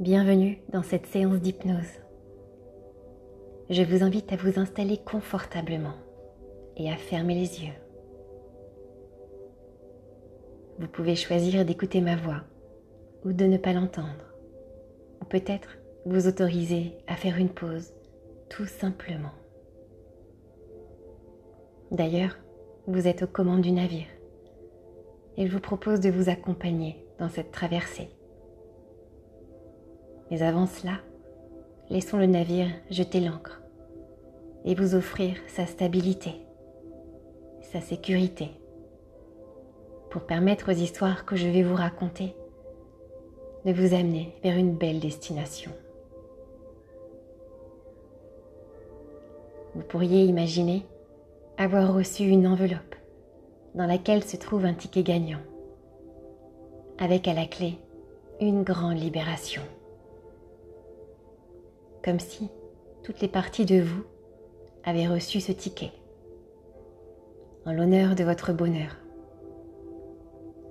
Bienvenue dans cette séance d'hypnose. Je vous invite à vous installer confortablement et à fermer les yeux. Vous pouvez choisir d'écouter ma voix ou de ne pas l'entendre. Ou peut-être vous autoriser à faire une pause tout simplement. D'ailleurs, vous êtes aux commandes du navire et je vous propose de vous accompagner dans cette traversée. Mais avant cela, laissons le navire jeter l'ancre et vous offrir sa stabilité, sa sécurité, pour permettre aux histoires que je vais vous raconter de vous amener vers une belle destination. Vous pourriez imaginer avoir reçu une enveloppe dans laquelle se trouve un ticket gagnant, avec à la clé une grande libération comme si toutes les parties de vous avaient reçu ce ticket, en l'honneur de votre bonheur,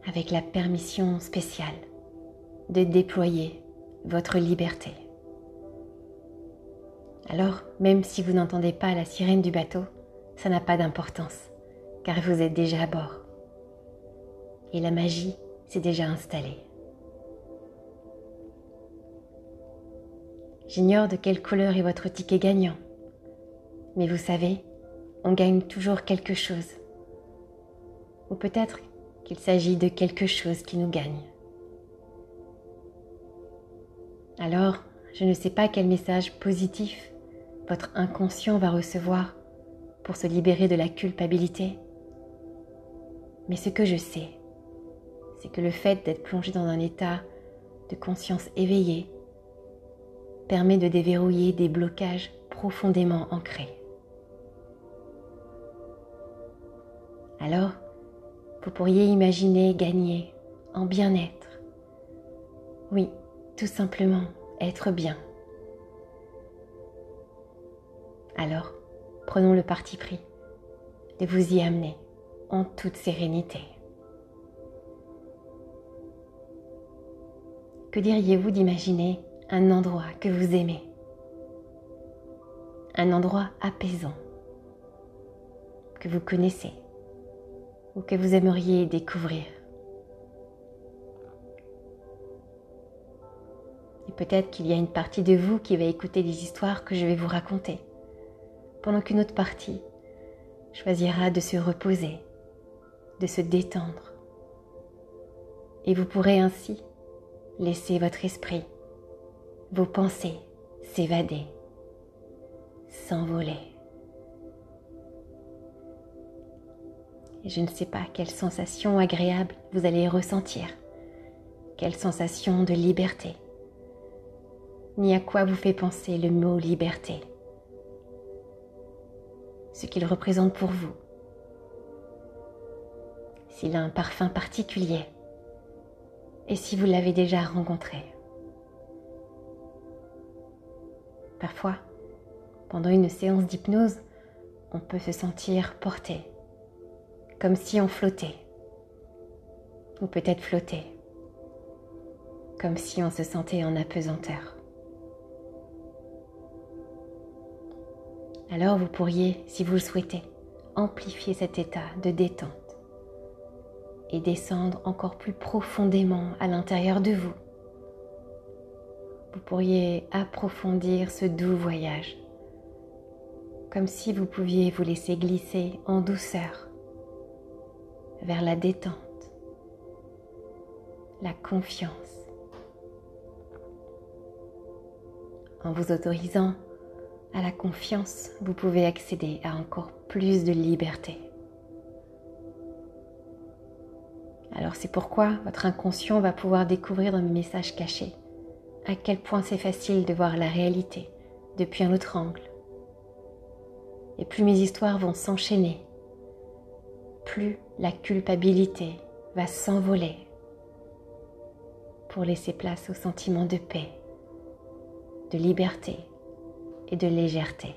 avec la permission spéciale de déployer votre liberté. Alors, même si vous n'entendez pas la sirène du bateau, ça n'a pas d'importance, car vous êtes déjà à bord. Et la magie s'est déjà installée. J'ignore de quelle couleur est votre ticket gagnant. Mais vous savez, on gagne toujours quelque chose. Ou peut-être qu'il s'agit de quelque chose qui nous gagne. Alors, je ne sais pas quel message positif votre inconscient va recevoir pour se libérer de la culpabilité. Mais ce que je sais, c'est que le fait d'être plongé dans un état de conscience éveillée permet de déverrouiller des blocages profondément ancrés. Alors, vous pourriez imaginer gagner en bien-être. Oui, tout simplement être bien. Alors, prenons le parti pris de vous y amener en toute sérénité. Que diriez-vous d'imaginer un endroit que vous aimez, un endroit apaisant que vous connaissez ou que vous aimeriez découvrir. Et peut-être qu'il y a une partie de vous qui va écouter les histoires que je vais vous raconter, pendant qu'une autre partie choisira de se reposer, de se détendre. Et vous pourrez ainsi laisser votre esprit vos pensées s'évader, s'envoler. Et je ne sais pas quelle sensation agréable vous allez ressentir, quelle sensation de liberté, ni à quoi vous fait penser le mot liberté, ce qu'il représente pour vous, s'il a un parfum particulier et si vous l'avez déjà rencontré. Parfois, pendant une séance d'hypnose, on peut se sentir porté, comme si on flottait, ou peut-être flotter, comme si on se sentait en apesanteur. Alors vous pourriez, si vous le souhaitez, amplifier cet état de détente et descendre encore plus profondément à l'intérieur de vous vous pourriez approfondir ce doux voyage, comme si vous pouviez vous laisser glisser en douceur vers la détente, la confiance, en vous autorisant à la confiance, vous pouvez accéder à encore plus de liberté. Alors c'est pourquoi votre inconscient va pouvoir découvrir dans mes messages cachés à quel point c'est facile de voir la réalité depuis un autre angle. Et plus mes histoires vont s'enchaîner, plus la culpabilité va s'envoler pour laisser place au sentiment de paix, de liberté et de légèreté.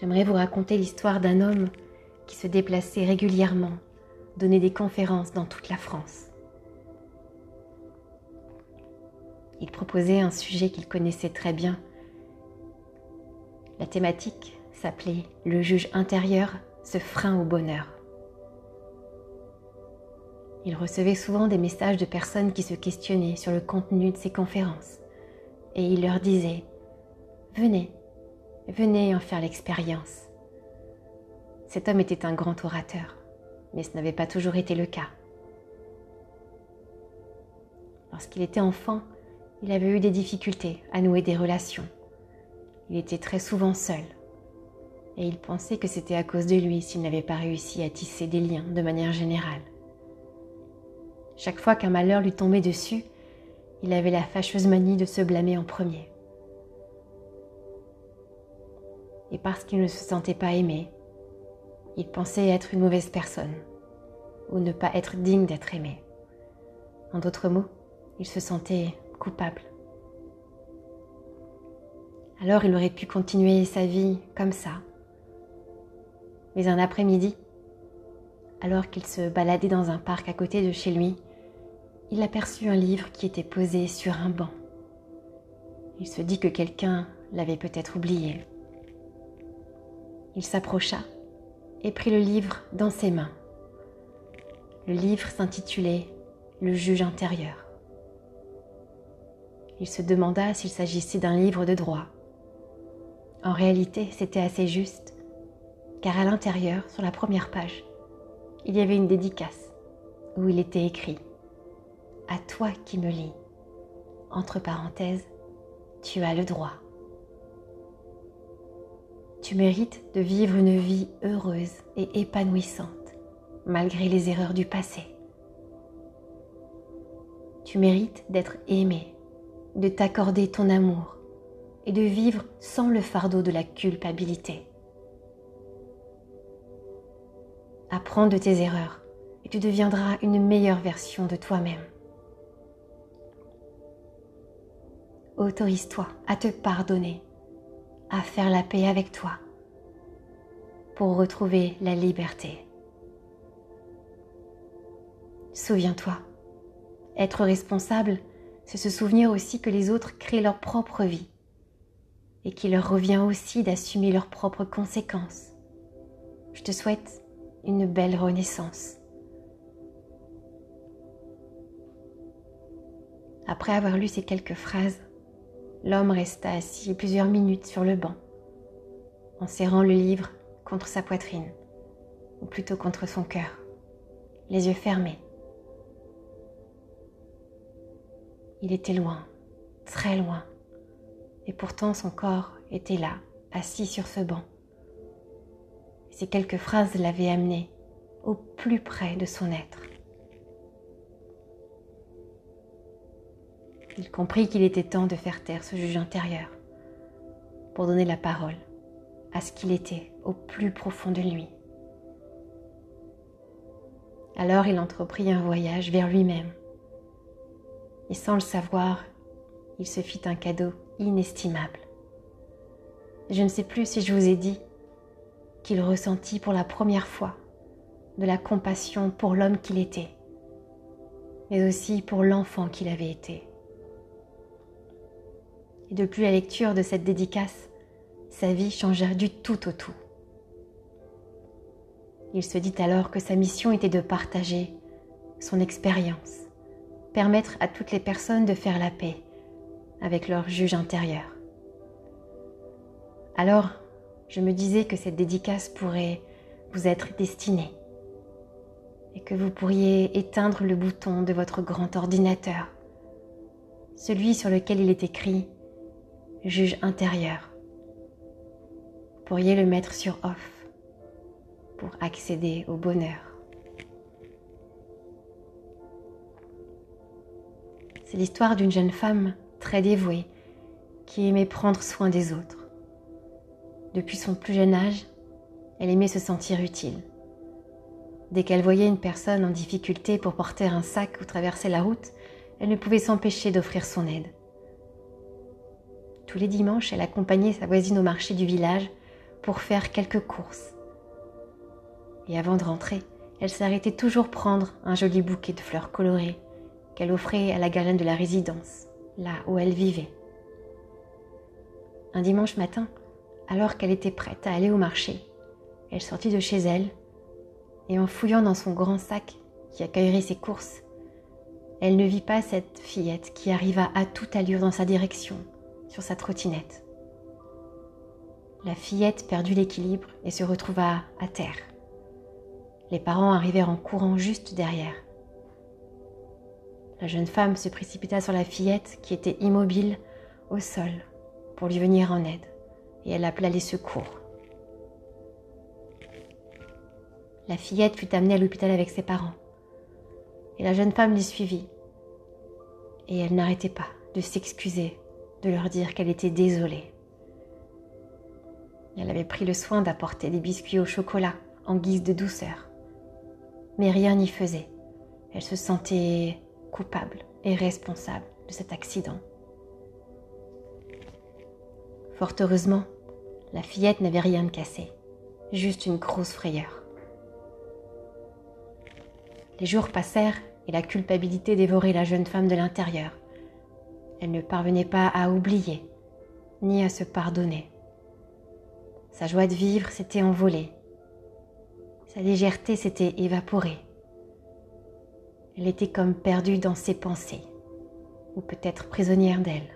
J'aimerais vous raconter l'histoire d'un homme qui se déplaçait régulièrement, donnait des conférences dans toute la France Il proposait un sujet qu'il connaissait très bien. La thématique s'appelait Le juge intérieur, ce frein au bonheur. Il recevait souvent des messages de personnes qui se questionnaient sur le contenu de ses conférences et il leur disait ⁇ Venez, venez en faire l'expérience. Cet homme était un grand orateur, mais ce n'avait pas toujours été le cas. Lorsqu'il était enfant, il avait eu des difficultés à nouer des relations. Il était très souvent seul. Et il pensait que c'était à cause de lui s'il n'avait pas réussi à tisser des liens de manière générale. Chaque fois qu'un malheur lui tombait dessus, il avait la fâcheuse manie de se blâmer en premier. Et parce qu'il ne se sentait pas aimé, il pensait être une mauvaise personne ou ne pas être digne d'être aimé. En d'autres mots, il se sentait coupable. Alors il aurait pu continuer sa vie comme ça. Mais un après-midi, alors qu'il se baladait dans un parc à côté de chez lui, il aperçut un livre qui était posé sur un banc. Il se dit que quelqu'un l'avait peut-être oublié. Il s'approcha et prit le livre dans ses mains. Le livre s'intitulait Le juge intérieur. Il se demanda s'il s'agissait d'un livre de droit. En réalité, c'était assez juste, car à l'intérieur, sur la première page, il y avait une dédicace où il était écrit À toi qui me lis, entre parenthèses, tu as le droit. Tu mérites de vivre une vie heureuse et épanouissante malgré les erreurs du passé. Tu mérites d'être aimé, de t'accorder ton amour et de vivre sans le fardeau de la culpabilité. Apprends de tes erreurs et tu deviendras une meilleure version de toi-même. Autorise-toi à te pardonner à faire la paix avec toi pour retrouver la liberté. Souviens-toi, être responsable, c'est se souvenir aussi que les autres créent leur propre vie et qu'il leur revient aussi d'assumer leurs propres conséquences. Je te souhaite une belle renaissance. Après avoir lu ces quelques phrases, l'homme resta assis plusieurs minutes sur le banc, en serrant le livre contre sa poitrine, ou plutôt contre son cœur, les yeux fermés. Il était loin, très loin, et pourtant son corps était là, assis sur ce banc. ces quelques phrases l'avaient amené au plus près de son être. il comprit qu'il était temps de faire taire ce juge intérieur pour donner la parole à ce qu'il était au plus profond de lui. Alors il entreprit un voyage vers lui-même. Et sans le savoir, il se fit un cadeau inestimable. Je ne sais plus si je vous ai dit qu'il ressentit pour la première fois de la compassion pour l'homme qu'il était, mais aussi pour l'enfant qu'il avait été. Et depuis la lecture de cette dédicace, sa vie changea du tout au tout. Il se dit alors que sa mission était de partager son expérience, permettre à toutes les personnes de faire la paix avec leur juge intérieur. Alors, je me disais que cette dédicace pourrait vous être destinée et que vous pourriez éteindre le bouton de votre grand ordinateur, celui sur lequel il est écrit juge intérieur. Vous pourriez le mettre sur off pour accéder au bonheur. C'est l'histoire d'une jeune femme très dévouée qui aimait prendre soin des autres. Depuis son plus jeune âge, elle aimait se sentir utile. Dès qu'elle voyait une personne en difficulté pour porter un sac ou traverser la route, elle ne pouvait s'empêcher d'offrir son aide. Tous les dimanches, elle accompagnait sa voisine au marché du village pour faire quelques courses. Et avant de rentrer, elle s'arrêtait toujours prendre un joli bouquet de fleurs colorées qu'elle offrait à la gardienne de la résidence là où elle vivait. Un dimanche matin, alors qu'elle était prête à aller au marché, elle sortit de chez elle et en fouillant dans son grand sac qui accueillerait ses courses, elle ne vit pas cette fillette qui arriva à toute allure dans sa direction sur sa trottinette. La fillette perdit l'équilibre et se retrouva à terre. Les parents arrivèrent en courant juste derrière. La jeune femme se précipita sur la fillette qui était immobile au sol pour lui venir en aide et elle appela les secours. La fillette fut amenée à l'hôpital avec ses parents et la jeune femme l'y suivit. Et elle n'arrêtait pas de s'excuser, de leur dire qu'elle était désolée. Elle avait pris le soin d'apporter des biscuits au chocolat en guise de douceur. Mais rien n'y faisait. Elle se sentait coupable et responsable de cet accident. Fort heureusement, la fillette n'avait rien de cassé, juste une grosse frayeur. Les jours passèrent et la culpabilité dévorait la jeune femme de l'intérieur. Elle ne parvenait pas à oublier, ni à se pardonner. Sa joie de vivre s'était envolée. Sa légèreté s'était évaporée. Elle était comme perdue dans ses pensées, ou peut-être prisonnière d'elle.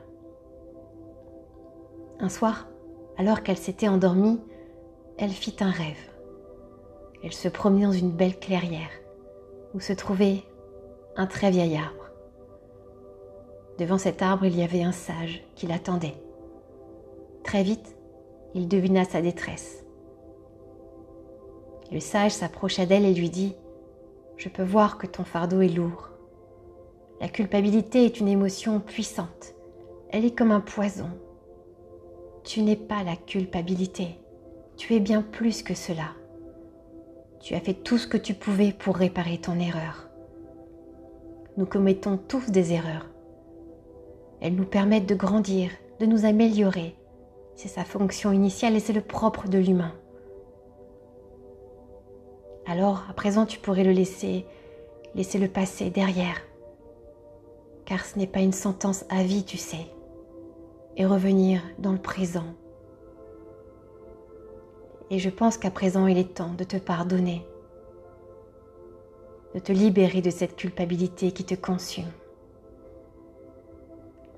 Un soir, alors qu'elle s'était endormie, elle fit un rêve. Elle se promenait dans une belle clairière où se trouvait un très vieil arbre. Devant cet arbre, il y avait un sage qui l'attendait. Très vite, il devina sa détresse. Le sage s'approcha d'elle et lui dit ⁇ Je peux voir que ton fardeau est lourd. La culpabilité est une émotion puissante. Elle est comme un poison. Tu n'es pas la culpabilité. Tu es bien plus que cela. Tu as fait tout ce que tu pouvais pour réparer ton erreur. Nous commettons tous des erreurs. Elles nous permettent de grandir, de nous améliorer. C'est sa fonction initiale et c'est le propre de l'humain. Alors, à présent, tu pourrais le laisser, laisser le passé derrière. Car ce n'est pas une sentence à vie, tu sais. Et revenir dans le présent, et je pense qu'à présent, il est temps de te pardonner, de te libérer de cette culpabilité qui te consume.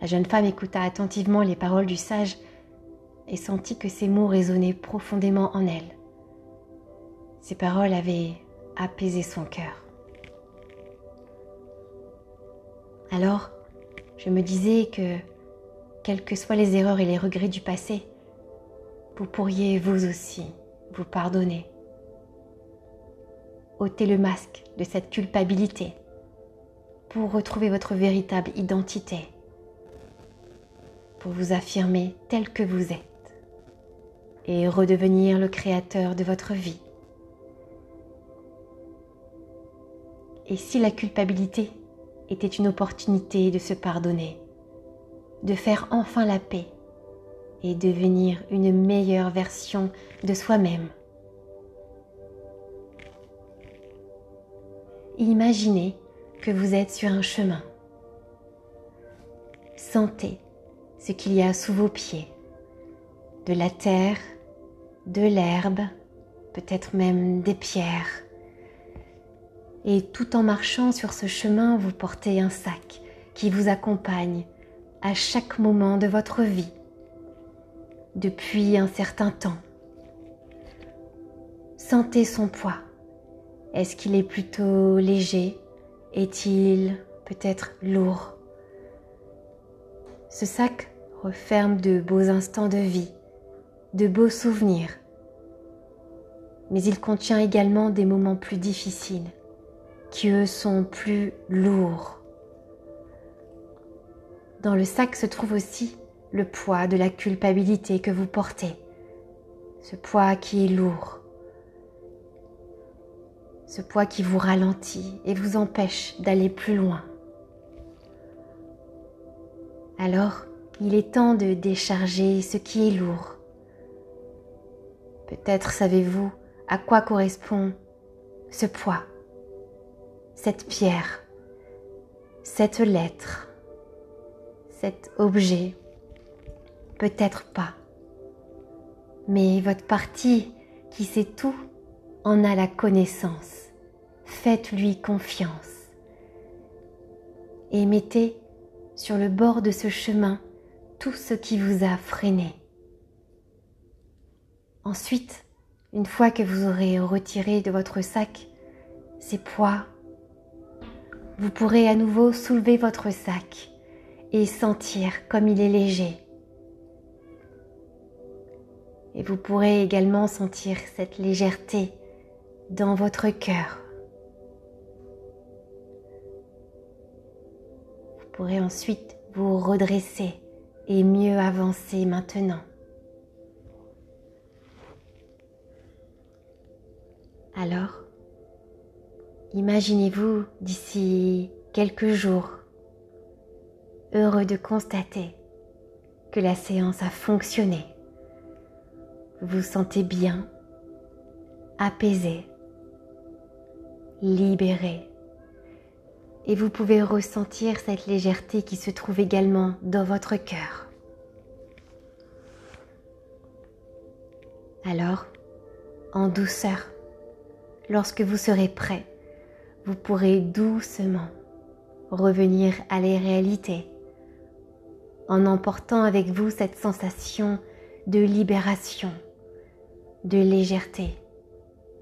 La jeune femme écouta attentivement les paroles du sage et sentit que ces mots résonnaient profondément en elle. Ces paroles avaient apaisé son cœur. Alors, je me disais que, quelles que soient les erreurs et les regrets du passé, vous pourriez vous aussi vous pardonner. ôtez le masque de cette culpabilité pour retrouver votre véritable identité, pour vous affirmer tel que vous êtes et redevenir le créateur de votre vie. Et si la culpabilité était une opportunité de se pardonner, de faire enfin la paix et devenir une meilleure version de soi-même. Imaginez que vous êtes sur un chemin. Sentez ce qu'il y a sous vos pieds. De la terre, de l'herbe, peut-être même des pierres. Et tout en marchant sur ce chemin, vous portez un sac qui vous accompagne à chaque moment de votre vie depuis un certain temps. Sentez son poids. Est-ce qu'il est plutôt léger? Est-il peut-être lourd? Ce sac referme de beaux instants de vie, de beaux souvenirs. Mais il contient également des moments plus difficiles, qui eux sont plus lourds. Dans le sac se trouve aussi le poids de la culpabilité que vous portez, ce poids qui est lourd, ce poids qui vous ralentit et vous empêche d'aller plus loin. Alors, il est temps de décharger ce qui est lourd. Peut-être savez-vous à quoi correspond ce poids, cette pierre, cette lettre, cet objet Peut-être pas. Mais votre partie qui sait tout en a la connaissance. Faites-lui confiance. Et mettez sur le bord de ce chemin tout ce qui vous a freiné. Ensuite, une fois que vous aurez retiré de votre sac ces poids, vous pourrez à nouveau soulever votre sac et sentir comme il est léger. Et vous pourrez également sentir cette légèreté dans votre cœur. Vous pourrez ensuite vous redresser et mieux avancer maintenant. Alors, imaginez-vous d'ici quelques jours heureux de constater que la séance a fonctionné. Vous vous sentez bien, apaisé, libéré. Et vous pouvez ressentir cette légèreté qui se trouve également dans votre cœur. Alors, en douceur, lorsque vous serez prêt, vous pourrez doucement revenir à les réalités en emportant avec vous cette sensation de libération, de légèreté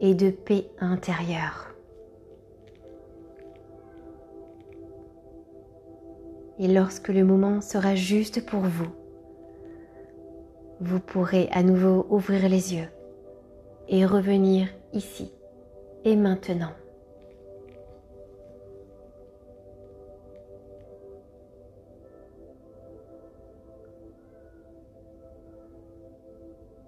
et de paix intérieure. Et lorsque le moment sera juste pour vous, vous pourrez à nouveau ouvrir les yeux et revenir ici et maintenant.